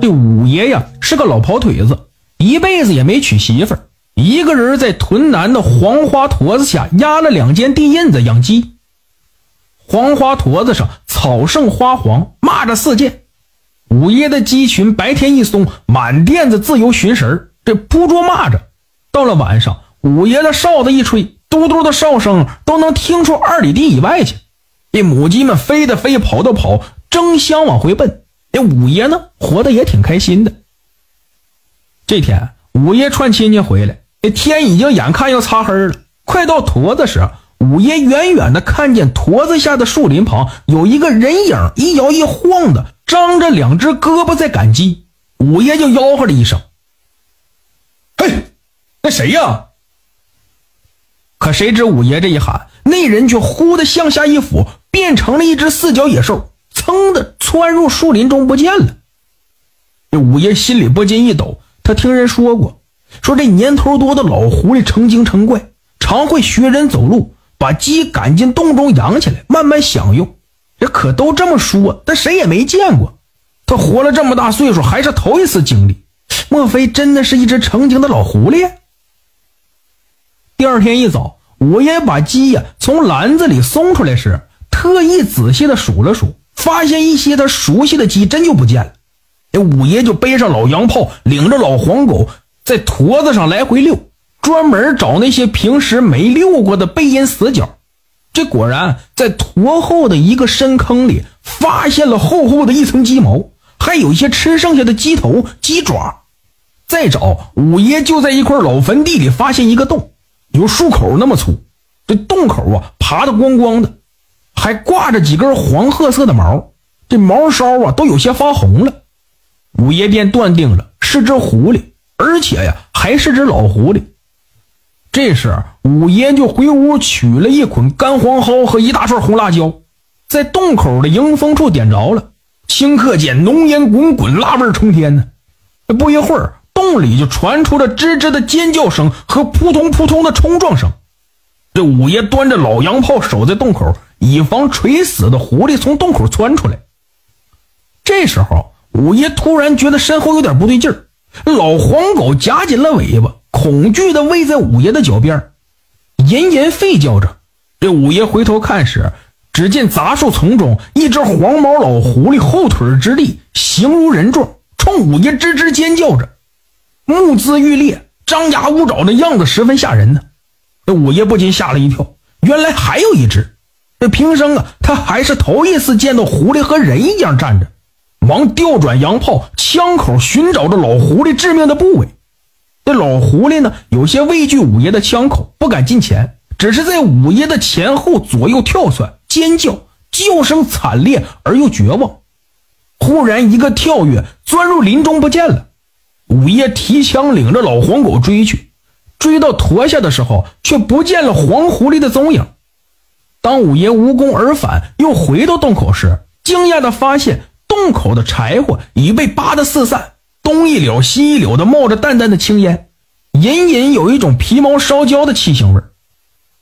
这五爷呀是个老跑腿子，一辈子也没娶媳妇儿，一个人在屯南的黄花坨子下压了两间地印子养鸡。黄花坨子上草盛花黄，蚂蚱四溅。五爷的鸡群白天一松，满店子自由寻食这扑捉蚂蚱。到了晚上，五爷的哨子一吹，嘟嘟的哨声都能听出二里地以外去。这母鸡们飞的飞，跑的跑，争相往回奔。这五爷呢，活得也挺开心的。这天，五爷串亲戚回来，这天已经眼看要擦黑了。快到坨子时，五爷远远的看见坨子下的树林旁有一个人影，一摇一晃的，张着两只胳膊在赶鸡。五爷就吆喝了一声：“嘿，那谁呀？”可谁知五爷这一喊，那人却忽的向下一俯，变成了一只四脚野兽，噌的窜入树林中不见了。这五爷心里不禁一抖，他听人说过，说这年头多的老狐狸成精成怪，常会学人走路，把鸡赶进洞中养起来，慢慢享用。这可都这么说，但谁也没见过。他活了这么大岁数，还是头一次经历。莫非真的是一只成精的老狐狸？第二天一早，五爷把鸡呀从篮子里松出来时，特意仔细的数了数，发现一些他熟悉的鸡真就不见了。这五爷就背上老洋炮，领着老黄狗在坨子上来回溜，专门找那些平时没溜过的背阴死角。这果然在坨后的一个深坑里，发现了厚厚的一层鸡毛，还有一些吃剩下的鸡头、鸡爪。再找，五爷就在一块老坟地里发现一个洞。有树口那么粗，这洞口啊爬得光光的，还挂着几根黄褐色的毛，这毛梢啊都有些发红了。五爷便断定了是只狐狸，而且呀还是只老狐狸。这时，五爷就回屋取了一捆干黄蒿和一大串红辣椒，在洞口的迎风处点着了，顷刻间浓烟滚滚，辣味冲天呢。不一会儿。洞里就传出了吱吱的尖叫声和扑通扑通的冲撞声。这五爷端着老洋炮守在洞口，以防垂死的狐狸从洞口窜出来。这时候，五爷突然觉得身后有点不对劲儿，老黄狗夹紧了尾巴，恐惧的偎在五爷的脚边，隐隐吠叫着。这五爷回头看时，只见杂树丛中一只黄毛老狐狸后腿直立，形如人状，冲五爷吱吱尖叫着。目眦欲裂，张牙舞爪的样子十分吓人呢。这五爷不禁吓了一跳，原来还有一只。这平生啊，他还是头一次见到狐狸和人一样站着，忙调转洋炮，枪口寻找着老狐狸致命的部位。这老狐狸呢，有些畏惧五爷的枪口，不敢近前，只是在五爷的前后左右跳窜，尖叫，叫声惨烈而又绝望。忽然一个跳跃，钻入林中不见了。五爷提枪领着老黄狗追去，追到驼下的时候，却不见了黄狐狸的踪影。当五爷无功而返，又回到洞口时，惊讶地发现洞口的柴火已被扒得四散，东一绺西一绺的冒着淡淡的青烟，隐隐有一种皮毛烧焦的气腥味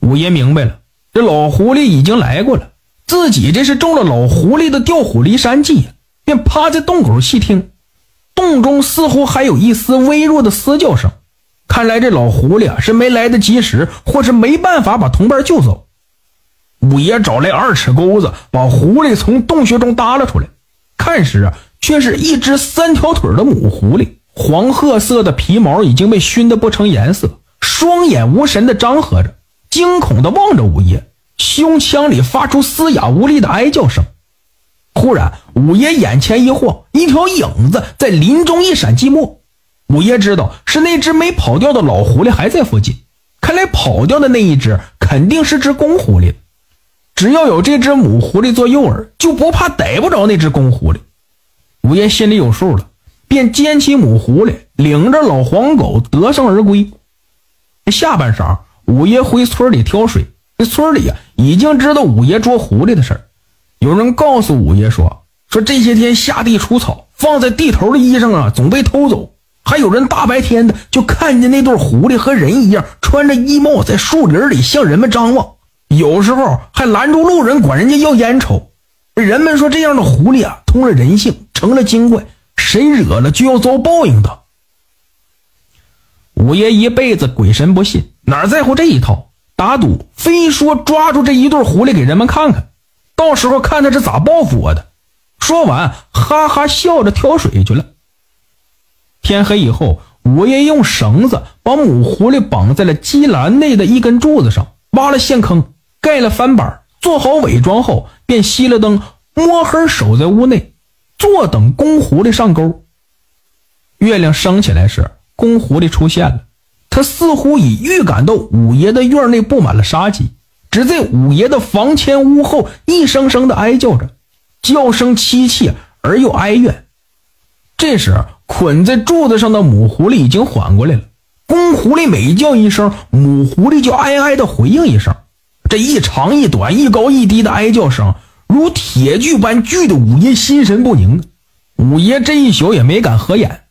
五爷明白了，这老狐狸已经来过了，自己这是中了老狐狸的调虎离山计，便趴在洞口细听。洞中似乎还有一丝微弱的嘶叫声，看来这老狐狸啊是没来得及时，或是没办法把同伴救走。五爷找来二尺钩子，把狐狸从洞穴中搭了出来。看时啊，却是一只三条腿的母狐狸，黄褐色的皮毛已经被熏得不成颜色，双眼无神的张合着，惊恐的望着五爷，胸腔里发出嘶哑无力的哀叫声。忽然，五爷眼前一晃，一条影子在林中一闪即没。五爷知道是那只没跑掉的老狐狸还在附近。看来跑掉的那一只肯定是只公狐狸。只要有这只母狐狸做诱饵，就不怕逮不着那只公狐狸。五爷心里有数了，便捡起母狐狸，领着老黄狗得胜而归。下半晌，五爷回村里挑水。这村里呀，已经知道五爷捉狐狸的事儿。有人告诉五爷说：“说这些天下地除草，放在地头的衣裳啊，总被偷走。还有人大白天的就看见那对狐狸和人一样，穿着衣帽在树林里向人们张望。有时候还拦住路人管人家要烟抽。人们说这样的狐狸啊，通了人性，成了精怪，谁惹了就要遭报应的。五爷一辈子鬼神不信，哪在乎这一套？打赌非说抓住这一对狐狸给人们看看，到时候看他是咋报复我的。说完，哈哈笑着挑水去了。天黑以后，五爷用绳子把母狐狸绑在了鸡栏内的一根柱子上，挖了陷坑，盖了翻板，做好伪装后，便熄了灯，摸黑守在屋内，坐等公狐狸上钩。月亮升起来时。公狐狸出现了，他似乎已预感到五爷的院内布满了杀机，只在五爷的房前屋后一声声的哀叫着，叫声凄切而又哀怨。这时，捆在柱子上的母狐狸已经缓过来了。公狐狸每叫一声，母狐狸就哀哀的回应一声。这一长一短、一高一低的哀叫声，如铁锯般锯得五爷心神不宁。五爷这一宿也没敢合眼。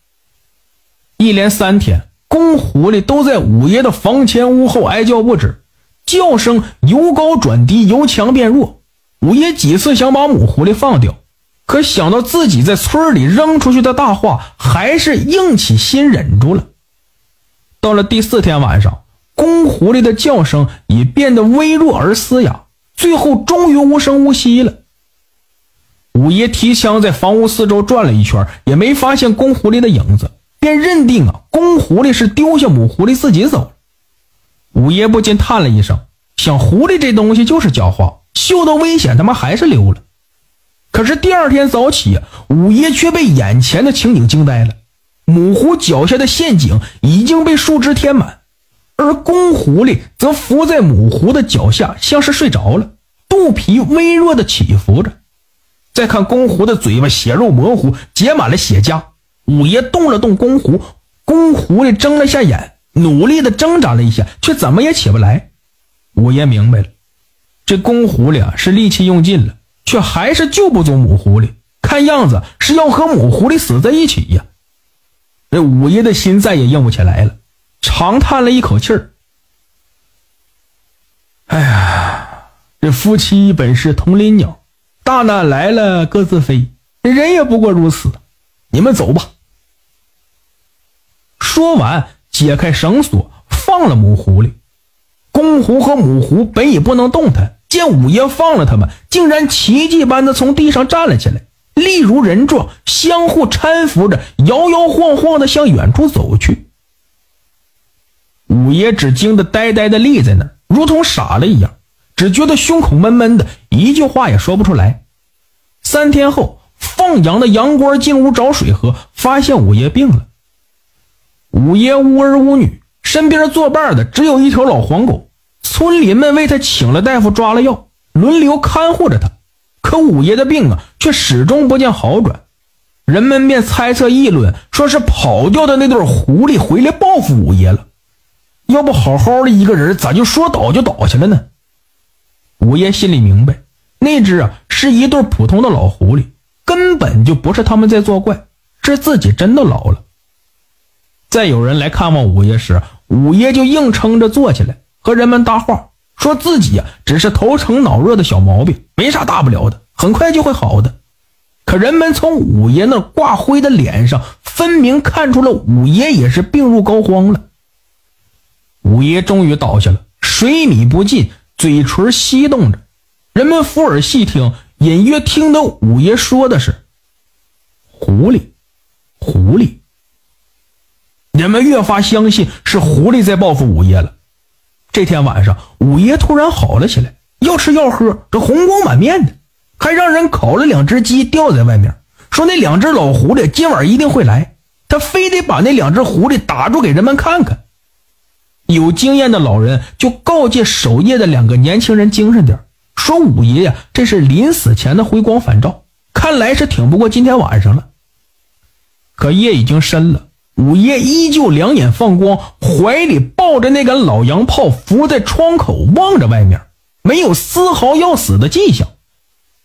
一连三天，公狐狸都在五爷的房前屋后哀叫不止，叫声由高转低，由强变弱。五爷几次想把母狐狸放掉，可想到自己在村里扔出去的大话，还是硬起心忍住了。到了第四天晚上，公狐狸的叫声已变得微弱而嘶哑，最后终于无声无息了。五爷提枪在房屋四周转了一圈，也没发现公狐狸的影子。便认定啊，公狐狸是丢下母狐狸自己走了。五爷不禁叹了一声，想狐狸这东西就是狡猾，嗅到危险他妈还是溜了。可是第二天早起，五爷却被眼前的情景惊呆了：母狐脚下的陷阱已经被树枝填满，而公狐狸则伏在母狐的脚下，像是睡着了，肚皮微弱的起伏着。再看公狐的嘴巴，血肉模糊，结满了血痂。五爷动了动公狐，公狐狸睁了下眼，努力的挣扎了一下，却怎么也起不来。五爷明白了，这公狐狸啊是力气用尽了，却还是救不走母狐狸，看样子是要和母狐狸死在一起呀。这五爷的心再也硬不起来了，长叹了一口气儿：“哎呀，这夫妻本是同林鸟，大难来了各自飞，人也不过如此。你们走吧。”说完，解开绳索，放了母狐狸。公狐和母狐本已不能动弹，见五爷放了他们，竟然奇迹般的从地上站了起来，力如人状，相互搀扶着，摇摇晃晃的向远处走去。五爷只惊得呆呆的立在那，如同傻了一样，只觉得胸口闷闷的，一句话也说不出来。三天后，放羊的羊倌进屋找水喝，发现五爷病了。五爷无儿无女，身边作伴的只有一条老黄狗。村民们为他请了大夫，抓了药，轮流看护着他。可五爷的病啊，却始终不见好转。人们便猜测议论，说是跑掉的那对狐狸回来报复五爷了。要不好好的一个人，咋就说倒就倒下了呢？五爷心里明白，那只啊是一对普通的老狐狸，根本就不是他们在作怪，是自己真的老了。再有人来看望五爷时，五爷就硬撑着坐起来，和人们搭话，说自己呀只是头疼脑热的小毛病，没啥大不了的，很快就会好的。可人们从五爷那挂灰的脸上，分明看出了五爷也是病入膏肓了。五爷终于倒下了，水米不进，嘴唇翕动着。人们附耳细听，隐约听到五爷说的是：“狐狸，狐狸。”人们越发相信是狐狸在报复五爷了。这天晚上，五爷突然好了起来，要吃要喝，这红光满面的，还让人烤了两只鸡吊在外面，说那两只老狐狸今晚一定会来，他非得把那两只狐狸打住给人们看看。有经验的老人就告诫守夜的两个年轻人精神点，说五爷呀，这是临死前的回光返照，看来是挺不过今天晚上了。可夜已经深了。五爷依旧两眼放光，怀里抱着那杆老洋炮，伏在窗口望着外面，没有丝毫要死的迹象。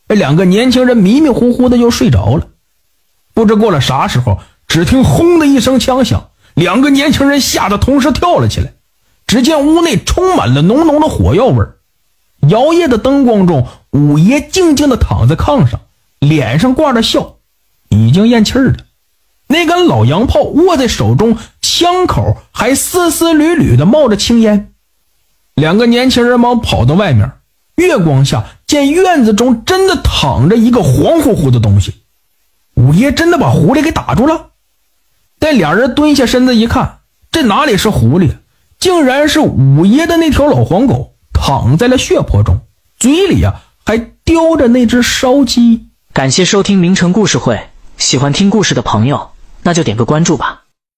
这两个年轻人迷迷糊糊的就睡着了。不知过了啥时候，只听“轰”的一声枪响，两个年轻人吓得同时跳了起来。只见屋内充满了浓浓的火药味儿。摇曳的灯光中，五爷静静的躺在炕上，脸上挂着笑，已经咽气儿了。那根老洋炮握在手中，枪口还丝丝缕缕的冒着青烟。两个年轻人忙跑到外面，月光下见院子中真的躺着一个黄乎乎的东西。五爷真的把狐狸给打住了。待俩人蹲下身子一看，这哪里是狐狸，竟然是五爷的那条老黄狗，躺在了血泊中，嘴里呀还叼着那只烧鸡。感谢收听名城故事会，喜欢听故事的朋友，那就点个关注吧。